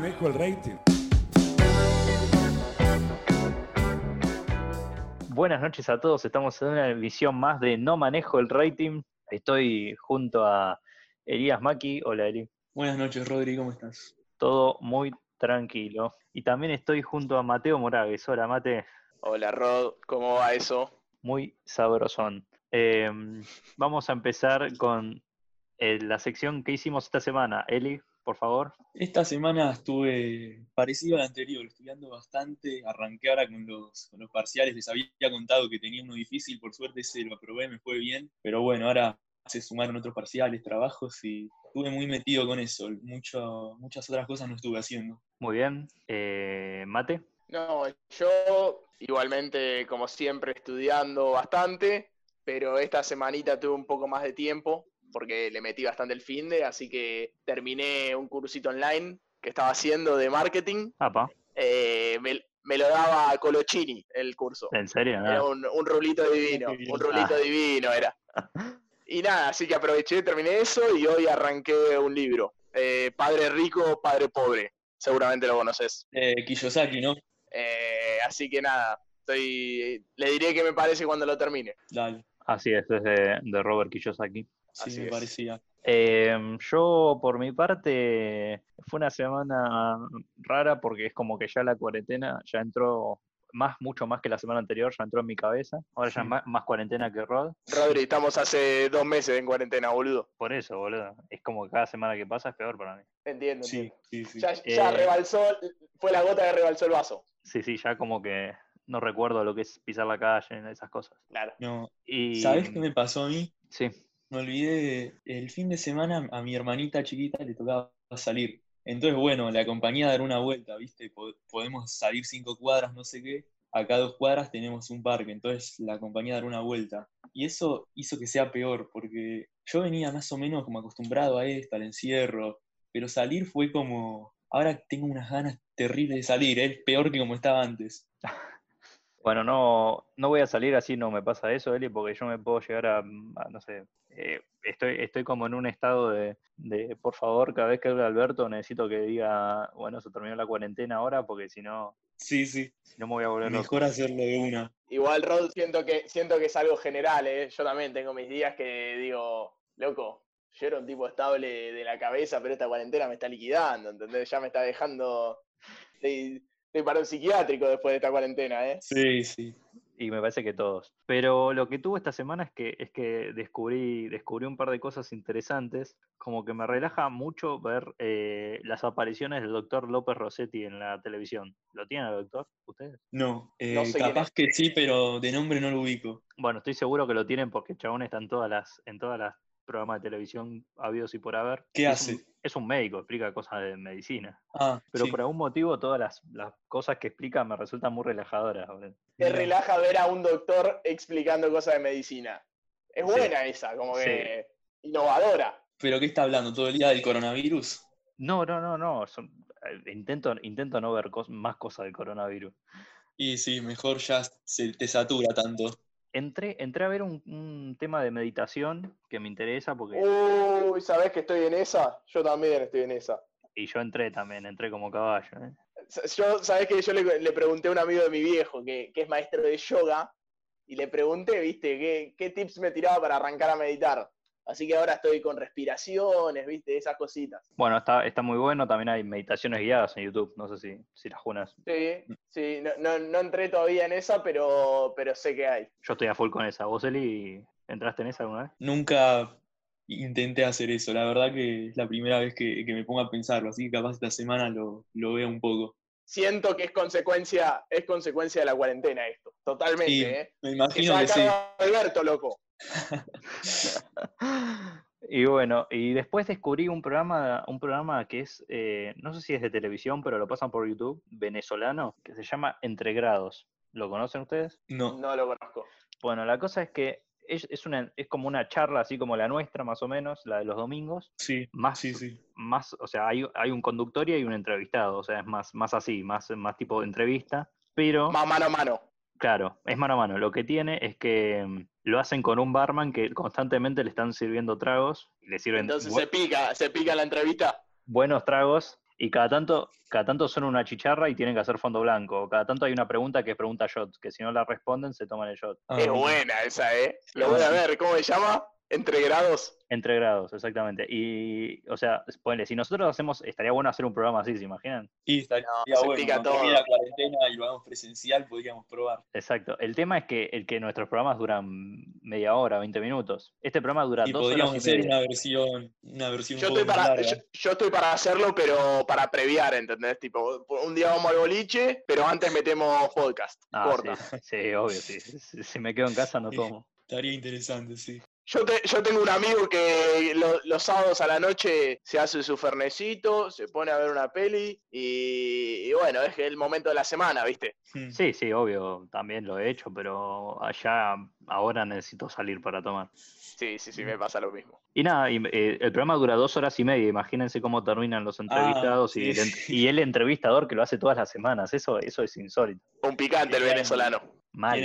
manejo el rating. Buenas noches a todos, estamos en una emisión más de No Manejo el Rating. Estoy junto a Elías Maki. Hola Eli. Buenas noches, Rodri, ¿cómo estás? Todo muy tranquilo. Y también estoy junto a Mateo Moragues. Hola Mate. Hola Rod, ¿cómo va eso? Muy sabrosón. Em, vamos a empezar con eh, la sección que hicimos esta semana. Eli, por favor. Esta semana estuve parecido a la anterior, estudiando bastante. Arranqué ahora con los, con los parciales. Les había contado que tenía uno difícil, por suerte ese lo aprobé, me fue bien. Pero bueno, ahora se sumaron otros parciales, trabajos y estuve muy metido con eso. Mucho, muchas otras cosas no estuve haciendo. Muy bien. Eh, Mate. No, yo igualmente, como siempre, estudiando bastante, pero esta semanita tuve un poco más de tiempo porque le metí bastante el fin de, así que terminé un cursito online que estaba haciendo de marketing. Eh, me, lo daba Colochini el curso. ¿En serio? Era un, rulito divino, un rulito ah. divino era. Y nada, así que aproveché, terminé eso y hoy arranqué un libro. Eh, padre rico, padre pobre. Seguramente lo conoces. Eh, Kiyosaki, ¿no? Eh, así que nada, estoy, le diré que me parece cuando lo termine. Dale. Así es, es de, de Robert Kiyosaki. Sí, me parecía. Em, yo, por mi parte, fue una semana rara porque es como que ya la cuarentena ya entró más, mucho más que la semana anterior, ya entró en mi cabeza. Ahora ya más, más, cuarentena que Rod. Rodri, estamos hace dos meses en cuarentena, boludo. Por eso, boludo. Es como que cada semana que pasa es peor para mí. Entiendo. Sí, sí, sí. Ya, ya eh, rebalsó, fue la gota que rebalsó el vaso. Sí, sí, ya como que no recuerdo lo que es pisar la calle, esas cosas. Claro. No. Y... ¿Sabes qué me pasó a mí? Sí me olvidé, el fin de semana a mi hermanita chiquita le tocaba salir. Entonces, bueno, la acompañé a dar una vuelta, ¿viste? Podemos salir cinco cuadras, no sé qué. Acá dos cuadras tenemos un parque, entonces la acompañé a dar una vuelta. Y eso hizo que sea peor, porque yo venía más o menos como acostumbrado a esto, al encierro, pero salir fue como, ahora tengo unas ganas terribles de salir, es peor que como estaba antes. Bueno, no, no voy a salir así, no me pasa eso, Eli, porque yo me puedo llegar a, no sé, eh, estoy, estoy como en un estado de, de, por favor, cada vez que hable Alberto necesito que diga, bueno, se terminó la cuarentena ahora, porque si no... Sí, sí. Si no me voy a volver Mejor hacerlo de una. Igual, Rod, siento que, siento que es algo general, ¿eh? Yo también tengo mis días que digo, loco, yo era un tipo estable de la cabeza, pero esta cuarentena me está liquidando, ¿entendés? Ya me está dejando para un psiquiátrico después de esta cuarentena, ¿eh? Sí, sí. Y me parece que todos. Pero lo que tuvo esta semana es que, es que descubrí, descubrí un par de cosas interesantes. Como que me relaja mucho ver eh, las apariciones del doctor López Rossetti en la televisión. ¿Lo tiene el doctor? ¿Ustedes? No, eh, capaz que sí, pero de nombre no lo ubico. Bueno, estoy seguro que lo tienen porque el chabón está en todas las, en todas las programas de televisión habidos y por haber. ¿Qué hace? es un médico, explica cosas de medicina. Ah, pero por algún motivo todas las, cosas que explica me resultan muy relajadoras. Te relaja ver a un doctor explicando cosas de medicina. Es buena esa, como que innovadora. ¿Pero qué está hablando todo el día del coronavirus? No, no, no, no. Eh, intento, intento no ver más cosas del coronavirus. Y sí, mejor ya se te satura tanto entré, entré a ver un, tema de meditación que me interesa porque... Uy, ¿sabés que estoy en esa? Yo también estoy en esa. Y yo entré también, entré como caballo. ¿eh? Yo, ¿sabés que Yo le, pregunté a un amigo de mi viejo que, que es maestro de yoga y le pregunté, viste, qué, qué tips me tiraba para arrancar a meditar. Así que ahora estoy con respiraciones, ¿viste? Esas cositas. Bueno, está, está muy bueno. También hay meditaciones guiadas en YouTube. No sé si, si las junas. Sí, sí. No, no, entré todavía en esa, pero, pero sé que hay. Yo estoy a full con esa. ¿Vos, Eli, entraste en esa alguna vez? Nunca intenté hacer eso. La verdad que es la primera vez que, me pongo a pensarlo. Así que capaz esta semana lo, lo veo un poco. Siento que es consecuencia, es consecuencia de la cuarentena esto. Totalmente, sí, ¿eh? Me imagino que, sí. Alberto, loco. Y bueno, y después descubrí un programa, un programa que es, eh, no sé si es de televisión, pero lo pasan por YouTube, venezolano, que se llama Entre Grados. ¿Lo conocen ustedes? No. No lo conozco. Bueno, la cosa es que es, una, es como una charla así como la nuestra, más o menos, la de los domingos. Sí, más, sí, sí. Más, o sea, hay, hay un conductor y hay un entrevistado, o sea, es más, más así, más, más tipo de entrevista, pero... Más mano a mano. Claro, es mano a mano. Lo que tiene es que mm, lo hacen con un barman que constantemente le están sirviendo tragos. Y le sirven Entonces se pica, se pica la entrevista. Buenos tragos Y cada tanto, cada tanto son una chicharra y tienen que hacer fondo blanco. Cada tanto hay una pregunta que es pregunta shot, que si no la responden se toman el shot. Ah, es buena esa, ¿eh? Lo voy a ver, ¿cómo se llama? Entre grados. Entre grados, exactamente. Y, o sea, ponele, si nosotros hacemos, estaría bueno hacer un programa así, ¿se imaginan? Y estaría No, se bueno, cuando todo. la cuarentena y lo hagamos presencial, podríamos probar. Exacto. El tema es que, el que nuestros programas duran media hora, 20 minutos. Este programa dura Y dos podríamos horas y hacer una versión, una versión Yo un estoy, para, larga. yo, yo estoy para hacerlo, pero para previar, ¿entendés? Tipo, un día vamos al boliche, pero antes metemos podcast. Ah, corta. sí, sí, obvio, sí. Si, me quedo en casa no tomo. Estaría interesante, sí. Yo, te- yo tengo un amigo que lo- los sábados a la noche se hace su fernecito, se pone a ver una peli y, y bueno, es el momento de la semana, ¿viste? Hmm. Sí, sí, obvio, también lo he hecho, pero allá ahora necesito salir para tomar. Sí, sí, sí, me pasa lo mismo. Y nada, y, eh, el programa dura dos horas y media. Imagínense cómo terminan los entrevistados y, sí, el, y entrevistador que lo hace todas las semanas. Eso, eso es insólito. Un picante el venezolano. Mal.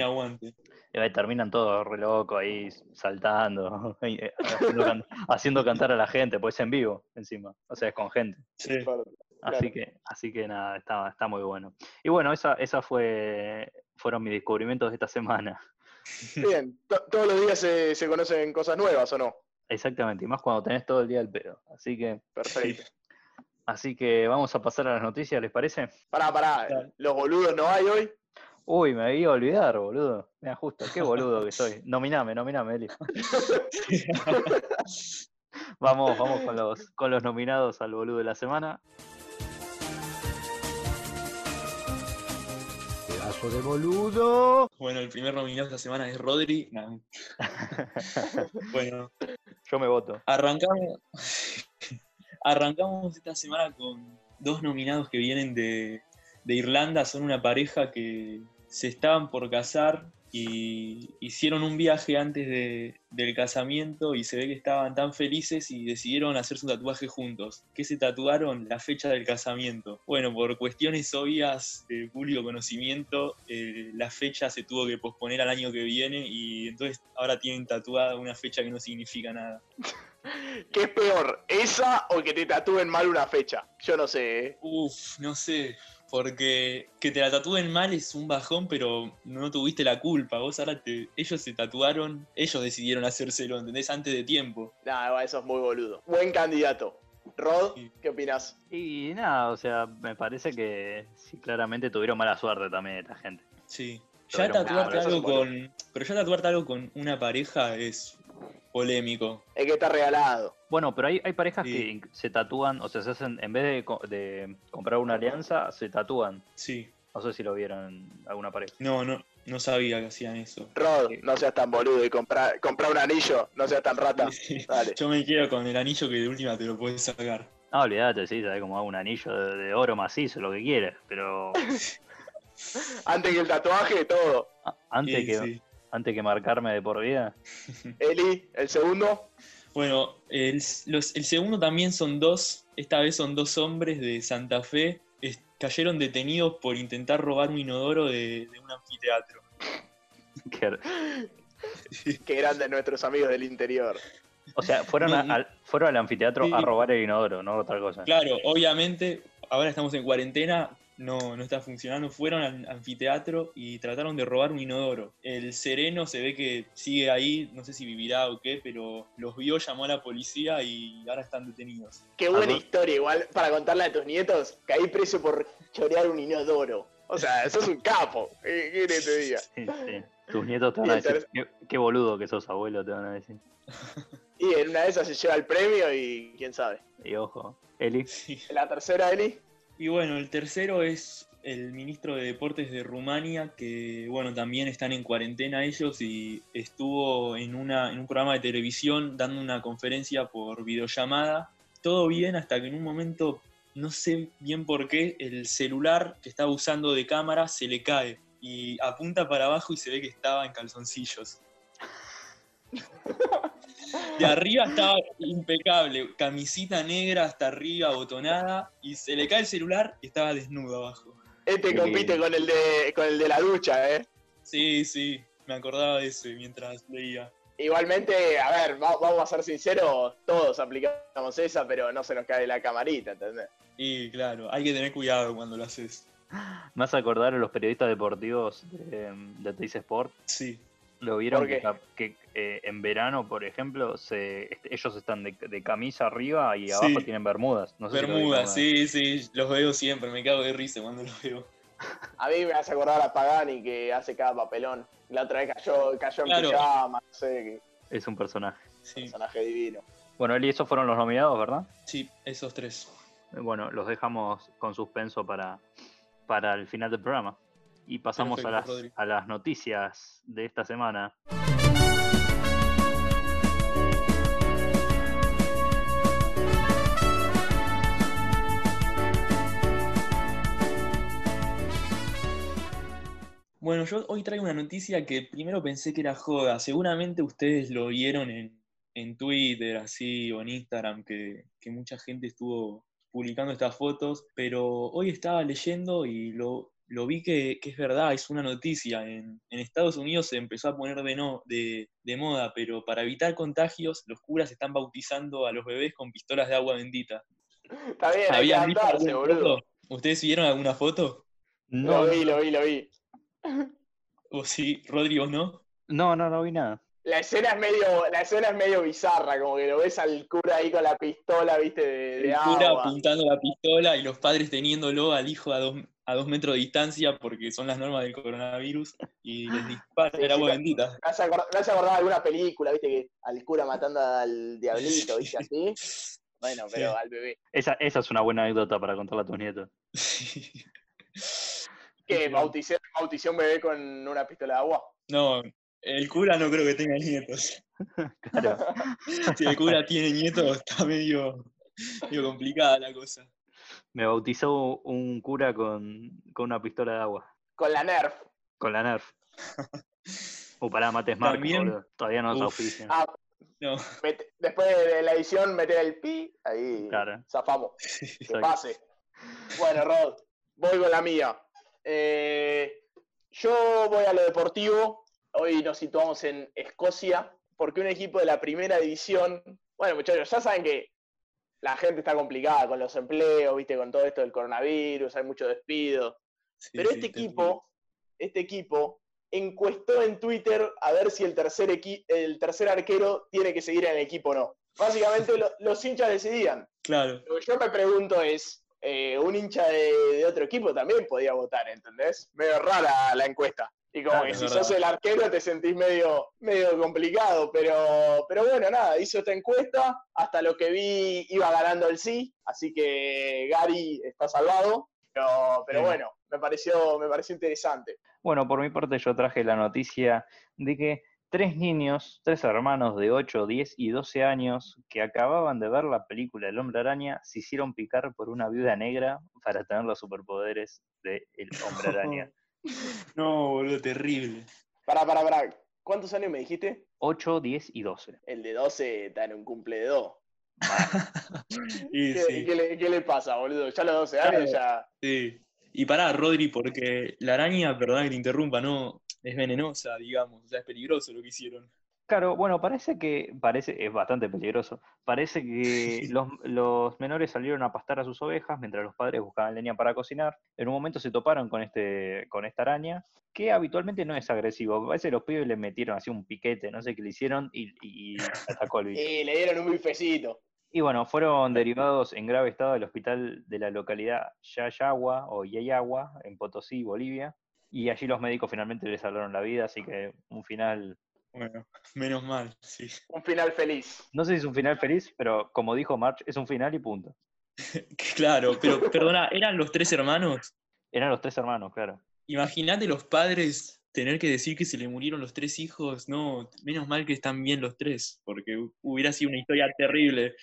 Eh, Terminan todos re locos ahí saltando, y, eh, haciendo, can- haciendo cantar a la gente, pues es en vivo encima. O sea, es con gente. Sí. Así Claro. que, así que nada, está, está muy bueno. Y bueno, esa, esa fue, fueron mis descubrimientos de esta semana. Bien, to- todos los días se, se conocen cosas nuevas, ¿o no? Exactamente, y más cuando tenés todo el día el pedo. Así que, Perfecto. así que vamos a pasar a las noticias, ¿les parece? Pará, pará, los boludos no hay hoy. Uy, me iba a olvidar, boludo. Mira, justo, qué boludo que soy. Nominame, nominame, Eli. Vamos, vamos con los, con los nominados al boludo de la semana. Pedazo de boludo. Bueno, el primer nominado esta semana es Rodri. No. Bueno, Yo me voto. arrancamos. arrancamos esta semana con dos nominados que vienen de, de Irlanda. Son una pareja que se estaban por casar y hicieron un viaje antes de- del casamiento y se ve que estaban tan felices y decidieron hacerse un tatuaje juntos. ¿Qué se tatuaron? La fecha del casamiento. Bueno, por cuestiones obvias de público conocimiento, eh, la fecha se tuvo que posponer al año que viene y entonces ahora tienen tatuada una fecha que no significa nada. ¿Qué es peor, esa o que te tatúen mal una fecha? Yo no sé, ¿eh? Uf, no sé, porque que te la tatúen mal es un bajón, pero no tuviste la culpa. Vos ahora te, ellos se tatuaron, ellos decidieron hacérselo, ¿entendés? Antes de tiempo. Nada, eso es muy boludo. Buen candidato. Rod, Sí. ¿qué opinas? Y nada, o sea, me parece que sí, claramente tuvieron mala suerte también esta gente. Sí. Ya tatuarte claro, eso es algo con. Pero ya tatuarte algo con una pareja es polémico. Es que está regalado. Bueno, pero hay, hay parejas Sí. que se tatúan, o sea, se hacen, en vez de, co- de comprar una alianza, se tatúan. Sí. No sé si lo vieron en alguna pareja. No, no, no sabía que hacían eso. Rod, Sí. no seas tan boludo y comprar comprar un anillo, no seas tan rata. Sí. Dale. Yo me quedo con el anillo que de última te lo puedes sacar. No, olvídate, sí, sabes como hago un anillo de, de oro macizo, lo que quieras, pero Antes que el tatuaje, todo. antes, Sí, que, sí. antes que marcarme de por vida. Eli, el segundo. Bueno, el, los- el segundo también son dos, esta vez son dos hombres de Santa Fe, es- cayeron detenidos por intentar robar un inodoro de, de un anfiteatro. Que eran de nuestros amigos del interior. o sea, fueron, No, a- no. al, fueron al anfiteatro Sí. a robar el inodoro, no otra cosa. Claro, obviamente, ahora estamos en cuarentena, no, no está funcionando, fueron al anfiteatro y trataron de robar un inodoro. El sereno se ve que sigue ahí, no sé si vivirá o qué, pero los vio, llamó a la policía y ahora están detenidos. Qué buena historia, igual, para contarle a tus nietos. Caí preso por chorear un inodoro. O sea, sos un capo. ¿Qué te diga? Sí, sí. Tus nietos te van a decir, qué, qué boludo que sos abuelo, te van a decir. Y en una de esas se lleva el premio y quién sabe. Y ojo, Eli, Sí. La tercera, Eli. Y bueno, el tercero es el ministro de Deportes de Rumania, que bueno, también están en cuarentena ellos y estuvo en, una, en un programa de televisión dando una conferencia por videollamada. Todo bien hasta que en un momento, no sé bien por qué, el celular que estaba usando de cámara se le cae y apunta para abajo y se ve que estaba en calzoncillos. De arriba estaba impecable, camisita negra hasta arriba, botonada, y se le cae el celular y estaba desnudo abajo. Este compite con el de con el de la ducha, ¿eh? Sí, sí, me acordaba de eso mientras leía. Igualmente, a ver, va- vamos a ser sinceros, todos aplicamos esa, pero no se nos cae la camarita, ¿entendés? Y claro, hay que tener cuidado cuando lo haces. Me hace acordar a los periodistas deportivos de, de Teis Sport. Sí. Lo vieron ¿Por que, que, eh, en verano, por ejemplo, se, este, ellos están de, de camisa arriba y abajo Sí. tienen bermudas. No sé si lo vieron Bermuda, alguna vez. sí, sí, los veo siempre, me cago de risa cuando los veo. A mí me hace acordar a Pagani que hace cada papelón. La otra vez cayó, cayó en Claro. pijama, no sé, qué Es un personaje. Sí, personaje divino. Bueno, Eli, esos fueron los nominados, ¿verdad? sí, esos tres. Bueno, los dejamos con suspenso para, para el final del programa. Y pasamos a, las, Rodri. a las noticias de esta semana. Bueno, yo hoy traigo una noticia que primero pensé que era joda. Seguramente ustedes lo vieron en, en Twitter, así, o en Instagram, que, que mucha gente estuvo publicando estas fotos, pero hoy estaba leyendo y lo, lo vi que, que es verdad, es una noticia. En, en Estados Unidos se empezó a poner de, no, de, de moda, pero para evitar contagios, los curas están bautizando a los bebés con pistolas de agua bendita. Está bien, hay que ¿Habían visto adaptarse, alguna boludo. foto? ¿Ustedes vieron alguna foto? No, Lo vi, lo vi, lo vi. ¿O sí, Rodrigo, no? no, no, no vi nada. La escena es medio, la escena es medio bizarra, como que lo ves al cura ahí con la pistola, viste, de, de el cura agua. apuntando la pistola y los padres teniéndolo al hijo a dos, a dos metros de distancia porque son las normas del coronavirus y les disparan Sí, el agua sí, bendita. Me hace acordar, me hace acordar de alguna película, viste, que al cura matando al diablito, viste, así. Bueno, pero Sí. al bebé. Esa, esa es una buena anécdota para contarle a tus nietos. Que bauticé, bauticé un bebé con una pistola de agua. No, el cura no creo que tenga nietos. Claro. Si el cura tiene nietos, está medio, medio complicada la cosa. Me bautizó un cura con, con una pistola de agua. Con la Nerf. Con la Nerf. O para mates boludo. Todavía no nos Uf. auspician. Ah, No, después de la edición, meter el pi, ahí Claro. zafamos. Que pase. Bueno, Rod, voy con la mía. Eh, yo voy a lo deportivo. Hoy nos situamos en Escocia, porque un equipo de la primera división. Bueno, muchachos, ya saben que la gente está complicada con los empleos, viste, con todo esto del coronavirus, hay mucho despido. sí, Pero este equipo, este equipo encuestó en Twitter a ver si el tercer, equi- el tercer arquero tiene que seguir en el equipo o no. Básicamente lo- los hinchas decidían. Claro, Lo que yo me pregunto es, eh, un hincha de, de otro equipo también podía votar, ¿entendés? Medio rara la encuesta. Y como Claro, que si verdad. sos el arquero te sentís medio, medio complicado, pero, pero bueno, nada, hizo esta encuesta, hasta lo que vi iba ganando el sí, así que Gary está salvado, pero, pero bueno, me pareció, me pareció interesante. Bueno, por mi parte yo traje la noticia de que tres niños, tres hermanos de 8, 10 y 12 años que acababan de ver la película El Hombre Araña se hicieron picar por una viuda negra para tener los superpoderes del Hombre Araña. no, boludo, terrible. Pará, pará, pará, ¿cuántos años me dijiste? 8, 10 y 12. El de 12 está en un cumple de 2. Y ¿Qué, sí. qué le, qué le pasa, boludo? Ya a los 12 años Claro. ya... Sí. Y pará, Rodri, porque la araña, perdón que te interrumpa, no es venenosa, digamos, o sea, es peligroso lo que hicieron. Claro, bueno, parece que, parece, es bastante peligroso. Parece que los, los menores salieron a pastar a sus ovejas mientras los padres buscaban leña para cocinar. En un momento se toparon con este, con esta araña, que habitualmente no es agresivo. Parece que los pibes le metieron así un piquete, no sé qué le hicieron, y, y atacó al bicho. Y le dieron un bifecito. Y bueno, fueron derivados en grave estado del hospital de la localidad Yayagua o Yayagua, en Potosí, Bolivia. Y allí los médicos finalmente les salvaron la vida, así que un final Bueno, menos mal, sí. Un final feliz. No sé si es un final feliz, pero como dijo March, es un final y punto. Claro, pero perdona, ¿eran los tres hermanos? Eran los tres hermanos, claro. Imagínate los padres tener que decir que se le murieron los tres hijos. No, menos mal que están bien los tres, porque hu- hubiera sido una historia terrible.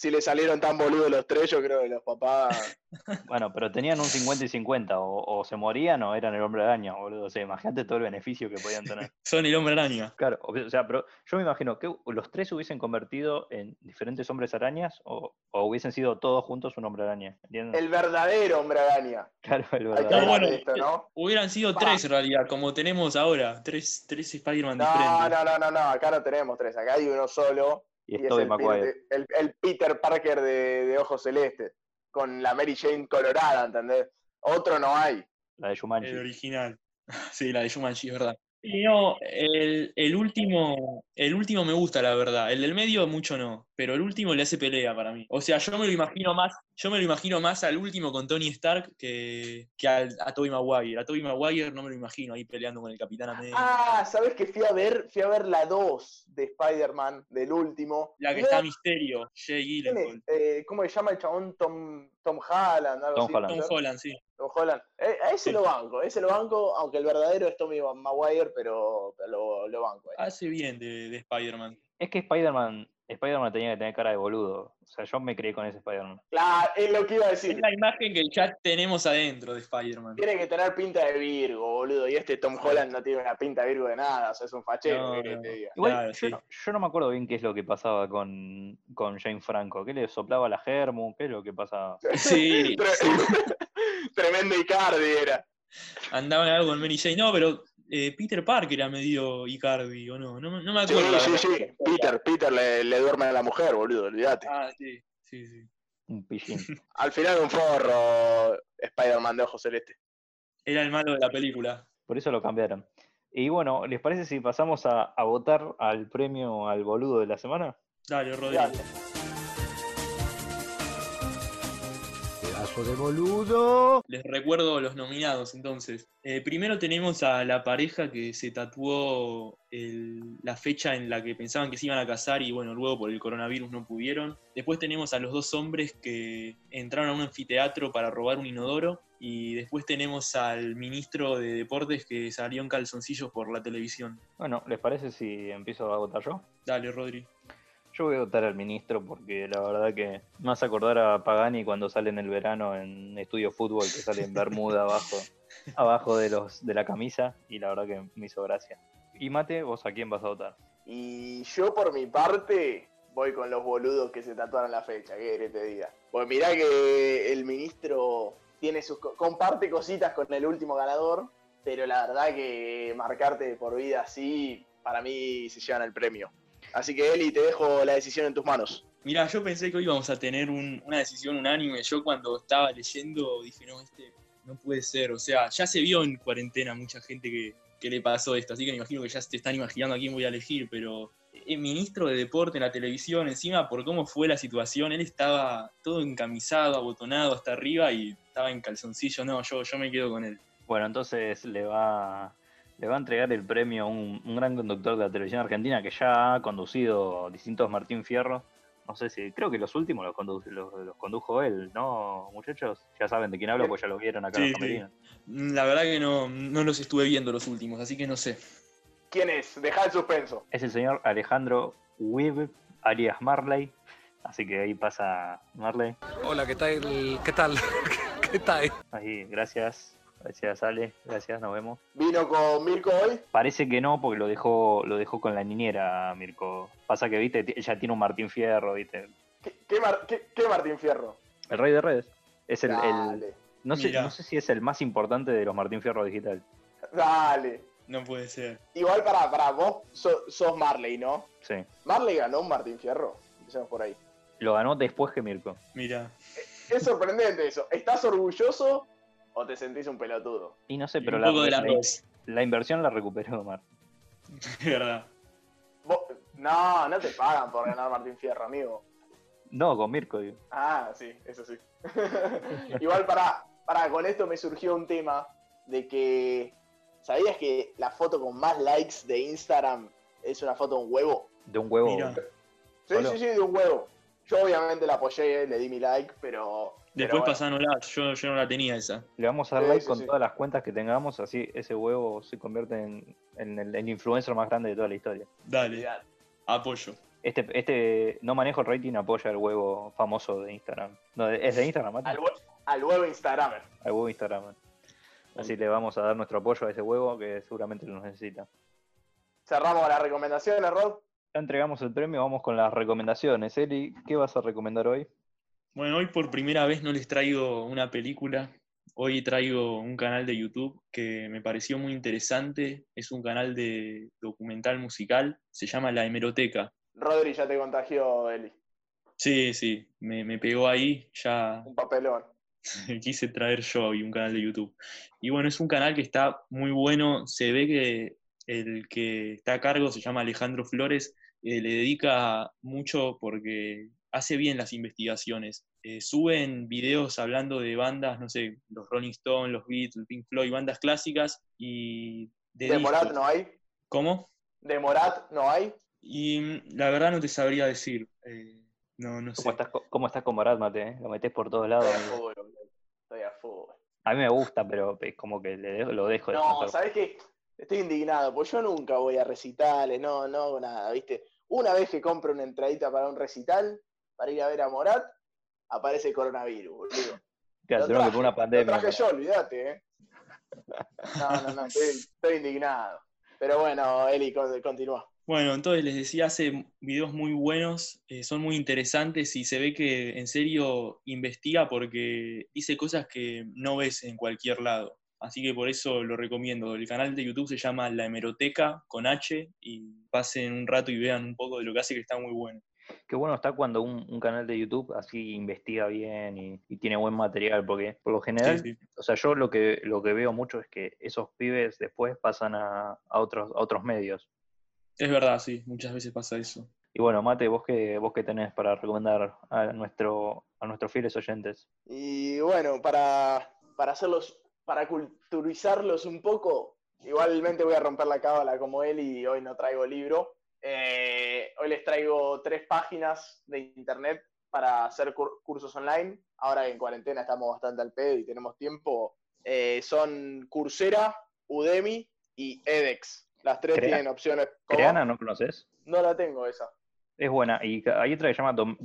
Si le salieron tan boludos los tres, yo creo que los papás. Bueno, pero tenían un 50 y 50, o, o se morían o eran el hombre araña, boludo. O sea, imagínate todo el beneficio que podían tener. Son el hombre araña. Claro, o sea, pero yo me imagino que los tres se hubiesen convertido en diferentes hombres arañas o, o hubiesen sido todos juntos un hombre araña. ¿Entiendes? El verdadero hombre araña. Claro, el Hay que verdadero. Bueno, esto, ¿no? Hubieran sido Pa. tres en realidad, como tenemos ahora. Tres, tres Spider-Man No, diferentes. no, no, no, no, acá no tenemos tres, acá hay uno solo. Y Y es es Tobey el, el- el Peter Parker de, de ojos celestes. con la Mary Jane colorada, ¿entendés? Otro no hay. La de Shumanji. El original. Sí, la de Shumanji, es verdad. Y no, el, el último, el último me gusta, la verdad. El del medio mucho no, pero el último le hace pelea para mí. O sea, yo me lo imagino más, yo me lo imagino más al último con Tony Stark que, que al- a Tobey Maguire. A Tobey Maguire no me lo imagino ahí peleando con el Capitán América. Ah, ¿sabes que fui a ver? Fui a ver la 2 de Spider-Man, del último. la que Y está Misterio, Jay. Gyllenhaal. Eh, ¿Cómo se llama el chabón? Tom, Tom Holland, algo Tom así. Holland. Tom. Holland, sí. Tom Holland. Eh, a ese Sí. lo banco, ese lo banco, aunque el verdadero es Tommy Maguire, pero, pero lo, lo banco. Hace bien de, de Spider-Man. Es que Spider-Man Spider-Man tenía que tener cara de boludo. O sea, yo me creí con ese Spider-Man. Claro, es lo que iba a Es decir. la imagen que ya tenemos adentro de Spider-Man. Tiene que tener pinta de Virgo, boludo. Y este Tom Holland no tiene una pinta de Virgo de nada. O sea, es un fachero, No, ¿qué querés no. que te diga? Igual, Claro, yo, sí. no, yo no me acuerdo bien qué es lo que pasaba con, con Jane Franco. ¿Qué le soplaba la Germu? ¿Qué es lo que pasaba? Sí, sí. Tremendo Icardi era. andaba en algo con Mary Jane. No, pero eh, Peter Parker era medio Icardi, ¿o no? No, me- no me Sí, acuerdo. sí, verdad. sí. Peter, Peter le, le duerme a la mujer, boludo, olvídate. Ah, sí, sí, sí. Un pillín. Al final un forro Spider-Man de ojos celeste. Era el malo de la película. Por eso lo cambiaron. Y bueno, ¿les parece si pasamos a, a votar al premio al boludo de la semana? Dale, Rodrigo. Dale. Pedazo de boludo. Les recuerdo los nominados entonces. Eh, primero tenemos a la pareja que se tatuó el- la fecha en la que pensaban que se iban a casar y bueno, luego por el coronavirus no pudieron. Después tenemos a los dos hombres que entraron a un anfiteatro para robar un inodoro. Y después tenemos al ministro de Deportes que salió en calzoncillos por la televisión. Bueno, ¿les parece si empiezo a votar yo? Dale, Rodri. Yo voy a votar al ministro porque la verdad que hace acordar a Pagani cuando sale en el verano en Estudio Fútbol, que sale en Bermuda abajo, abajo de, los, de la camisa, y la verdad que me hizo gracia. Y Mate, ¿vos a quién vas a votar? Y yo por mi parte voy con los boludos que se tatuaron la fecha, ¿qué querés que te diga? Pues mirá que el ministro tiene sus co- comparte cositas con el último ganador, pero la verdad que marcarte por vida así, para mí se llevan el premio. Así que Eli, te dejo la decisión en tus manos. Mirá, yo pensé que hoy íbamos a tener un- una decisión unánime. Yo cuando estaba leyendo dije, no, este no puede ser. O sea, ya se vio en cuarentena mucha gente que, que le pasó esto, así que me imagino que ya se están imaginando a quién voy a elegir, pero el ministro de deporte en la televisión, encima por cómo fue la situación, él estaba todo encamisado, abotonado hasta arriba y estaba en calzoncillo. No, yo, yo me quedo con él. Bueno, entonces le va, le va a entregar el premio a un, un gran conductor de la televisión argentina que ya ha conducido distintos Martín Fierro. No sé si, creo que los últimos los, condu- los, los condujo él, ¿no, muchachos? Ya saben de quién hablo, pues ya lo vieron acá en Sí, los sí. camerinos. La verdad que no, no los estuve viendo los últimos, así que no sé. ¿Quién es? Deja el suspenso. Es el señor Alejandro Wib, alias Marley. Así que ahí pasa Marley. Hola, ¿qué tal? ¿Qué tal? ¿Qué tal? Ahí, gracias. Gracias, Ale. Gracias, nos vemos. ¿Vino con Mirko hoy? Parece que no, porque lo dejó, lo dejó con la niñera, Mirko. Pasa que, viste, ella tiene un Martín Fierro, viste. ¿Qué, qué Mar- qué- qué Martín Fierro? El rey de redes. Es el, no, sé, no sé si es el más importante de los Martín Fierro digital. dale. No puede ser. Igual para, para vos so- sos Marley, ¿no? Sí. Marley ganó un Martín Fierro. Empecemos por ahí. Lo ganó después que Mirko. Mira, Es sorprendente eso. ¿Estás orgulloso o te sentís un pelotudo? Y no sé, pero la, de la- inversión la recuperó Mar. Es verdad. Vos- No, no te pagan por ganar Martín Fierro, amigo. No, con Mirko, digo. Ah, sí, eso sí. Igual para, para, con esto me surgió un tema de que, ¿sabías que la foto con más likes de Instagram es una foto de un huevo? De un huevo. Mira. Sí, Solo. sí, sí, de un huevo. Yo obviamente la apoyé, le di mi like, pero... Después bueno. pasándola, yo, yo no la tenía esa. Le vamos a dar Sí, like sí, con sí. todas las cuentas que tengamos, así ese huevo se convierte en, en el, el influencer más grande de toda la historia. Dale, apoyo. Este, este no manejo el rating, apoya el huevo famoso de Instagram. No, es de Instagram, Mati? Al, hue- al huevo Instagramer. Al huevo Instagram. Así le vamos a dar nuestro apoyo a ese huevo que seguramente lo necesita. Cerramos las recomendaciones, Rod. Ya entregamos el premio, vamos con las recomendaciones. Eli, ¿qué vas a recomendar hoy? Bueno, hoy por primera vez no les traigo una película. Hoy traigo un canal de YouTube que me pareció muy interesante. Es un canal de documental musical. Se llama La Hemeroteca. Rodri ya te contagió, Eli. Sí, sí, me, me pegó ahí, ya Un papelón. quise traer yo y un canal de YouTube. Y bueno, es un canal que está muy bueno, se ve que el que está a cargo se llama Alejandro Flores, eh, le dedica mucho porque hace bien las investigaciones. Eh, suben videos hablando de bandas, no sé, los Rolling Stones, los Beatles, Pink Floyd, bandas clásicas y de ¿De Morat no hay? ¿Cómo? ¿De Morat no hay? Y mm, la verdad no te sabría decir. eh, no, no sé. ¿Cómo estás, cómo estás con Morat, Mate? eh? Lo metés por todos lados. Estoy a boludo. Estoy a full. A mí me gusta, pero es como que le dejo- lo dejo No. ¿sabes qué? Estoy indignado, porque yo nunca voy a recitales, no, no nada, ¿viste? Una vez que compro una entradita para un recital, para ir a ver a Morat, aparece el coronavirus, boludo. Claro, Lo tuvieron que una Lo pandemia. traje yo, olvídate, ¿eh? No, no, no, estoy, estoy indignado. Pero bueno, Eli, con- continúa. Bueno, entonces les decía, hace videos muy buenos, eh, son muy interesantes y se ve que en serio investiga porque dice cosas que no ves en cualquier lado. Así que por eso lo recomiendo. El canal de YouTube se llama La Hemeroteca con H y pasen un rato y vean un poco de lo que hace que está muy bueno. Qué bueno está cuando un, un canal de YouTube así investiga bien y, y tiene buen material, porque por lo general, Sí, sí. o sea, yo lo que, lo que veo mucho es que esos pibes después pasan a, a otros, a otros medios. Es verdad, sí, muchas veces pasa eso. Y bueno, Mate, vos qué, vos qué tenés para recomendar a nuestro, a nuestros fieles oyentes. Y bueno, para, para hacerlos, para culturizarlos un poco, igualmente voy a romper la cábala como él y hoy no traigo libro. Eh, hoy les traigo tres páginas de internet para hacer cur- cursos online. Ahora que en cuarentena estamos bastante al pedo y tenemos tiempo. Eh, son Coursera, Udemy y edX. Las tres Crea- tienen opciones. ¿Cómo? ¿Creana no conoces? No la tengo esa. Es buena. Y hay otra que se llama Dom-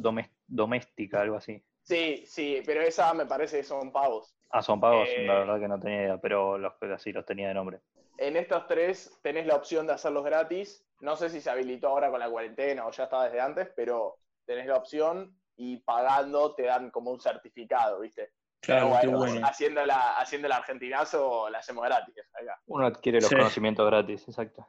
Doméstica, algo así. Sí, sí, pero esa me parece que son pagos. Ah, son pagos, Eh. la verdad que no tenía idea, pero los, así los tenía de nombre. En estos tres tenés la opción de hacerlos gratis. No sé si se habilitó ahora con la cuarentena o ya estaba desde antes, pero tenés la opción y pagando te dan como un certificado, ¿viste? Claro, pero qué bueno, bueno. haciendo la, haciendo el argentinazo la hacemos gratis. acá. Uno adquiere los Sí. conocimientos gratis, exacto.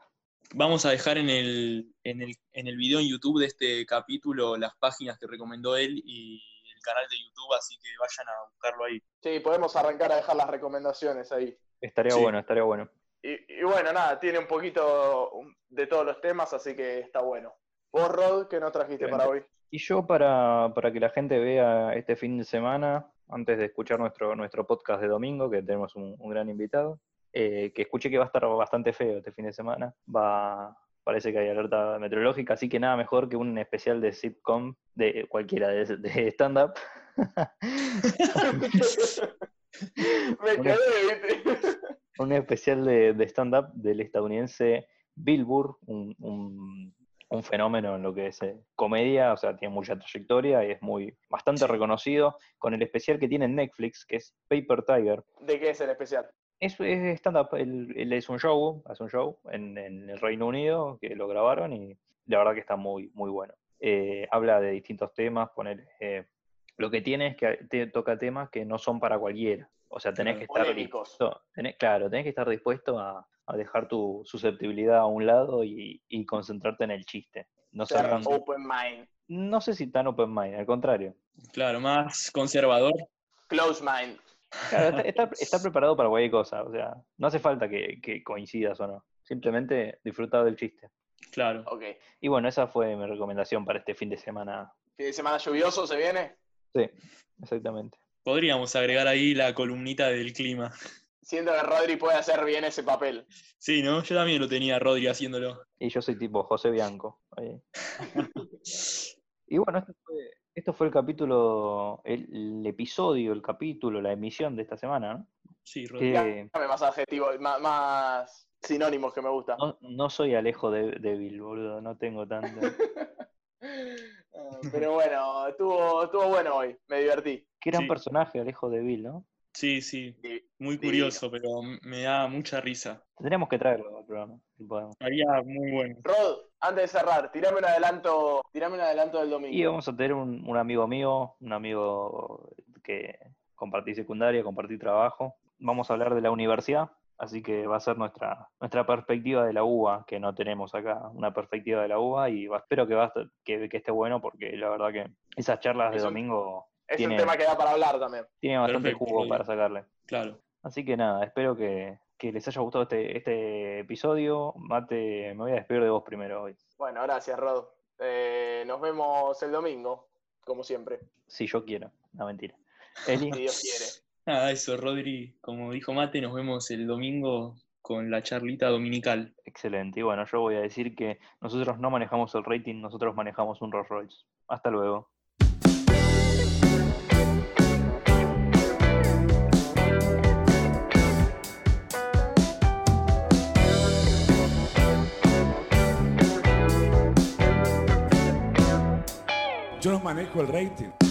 Vamos a dejar en el, en, el, en el video en YouTube de este capítulo las páginas que recomendó él y el canal de YouTube, así que vayan a buscarlo ahí. Sí, podemos arrancar a dejar las recomendaciones ahí. Estaría Sí. bueno, estaría bueno. Y, y bueno, nada, tiene un poquito de todos los temas, así que está bueno. Vos, Rod, ¿qué nos trajiste para hoy? Y yo para, para que la gente vea este fin de semana, antes de escuchar nuestro, nuestro podcast de domingo, que tenemos un, un gran invitado, eh, que escuché que va a estar bastante feo este fin de semana. Va, parece que hay alerta meteorológica, así que nada mejor que un especial de sitcom, de cualquiera de, de stand-up. Me quedé. Un especial de, de stand-up del estadounidense Bill Burr, un, un- un fenómeno en lo que es eh, comedia, o sea, tiene mucha trayectoria y es muy bastante reconocido, con el especial que tiene en Netflix, que es Paper Tiger. ¿De qué es el especial? Es, es stand-up, él, él es un show, hace un show en, en el Reino Unido, que lo grabaron y la verdad que está muy, muy bueno. Eh, habla de distintos temas, poner, eh, lo que tiene es que te toca temas que no son para cualquiera. O sea, tenés que estar Polémicos. dispuesto, tenés- claro, tenés que estar dispuesto a, a dejar tu susceptibilidad a un lado y, y concentrarte en el chiste. No, ser Ser tan- open mind. no sé si tan open mind, al contrario. Claro, más conservador. Close mind. Claro, está, está- está preparado para cualquier cosa, o sea, no hace falta que, que coincidas o no. Simplemente disfrutar del chiste. Claro. Ok. Y bueno, esa fue mi recomendación para este fin de semana. ¿Fin de semana lluvioso se viene? Sí, exactamente. Podríamos agregar ahí la columnita del clima. Siento que Rodri puede hacer bien ese papel. Sí, ¿no? Yo también lo tenía, Rodri, haciéndolo. Y yo soy tipo José Bianco. ahí. Y bueno, esto fue, esto fue el capítulo, el, el episodio, el capítulo, la emisión de esta semana, ¿no? Sí, Rodri. Que Dame más adjetivos, más, más sinónimos que me gustan. no, no soy Alejo de, débil, boludo, no tengo tanto. Pero bueno, estuvo, estuvo bueno hoy, me divertí. Qué gran Sí. personaje, Alejo de Bill, ¿no? Sí, sí. Muy Divino. curioso, pero me da mucha risa. Tendríamos que traerlo al programa, si podemos. Haría muy bueno. Rod, antes de cerrar, tirame un adelanto, tirame un adelanto del domingo. Y vamos a tener un, un amigo mío, un amigo que compartí secundaria, compartí trabajo. Vamos a hablar de la universidad. Así que va a ser nuestra, nuestra perspectiva de la uva, que no tenemos acá, una perspectiva de la uva, y va- espero que, va que, que esté bueno, porque la verdad que esas charlas de Es domingo Es tiene, un tema que da para hablar también. tiene bastante Perfecto, jugo para sacarle. Claro. Así que nada, espero que, que les haya gustado este, este episodio. Mate, me voy a despedir de vos primero hoy. Bueno, gracias, Rod. Eh, nos vemos el domingo, como siempre, Si yo quiero, no mentira. Eli, si Dios quiere. Nada, eso, Rodri. Como dijo Mate, nos vemos el domingo con la charlita dominical. excelente. Y bueno, yo voy a decir que nosotros no manejamos el rating, nosotros manejamos un Rolls Royce. Hasta luego. Yo no manejo el rating.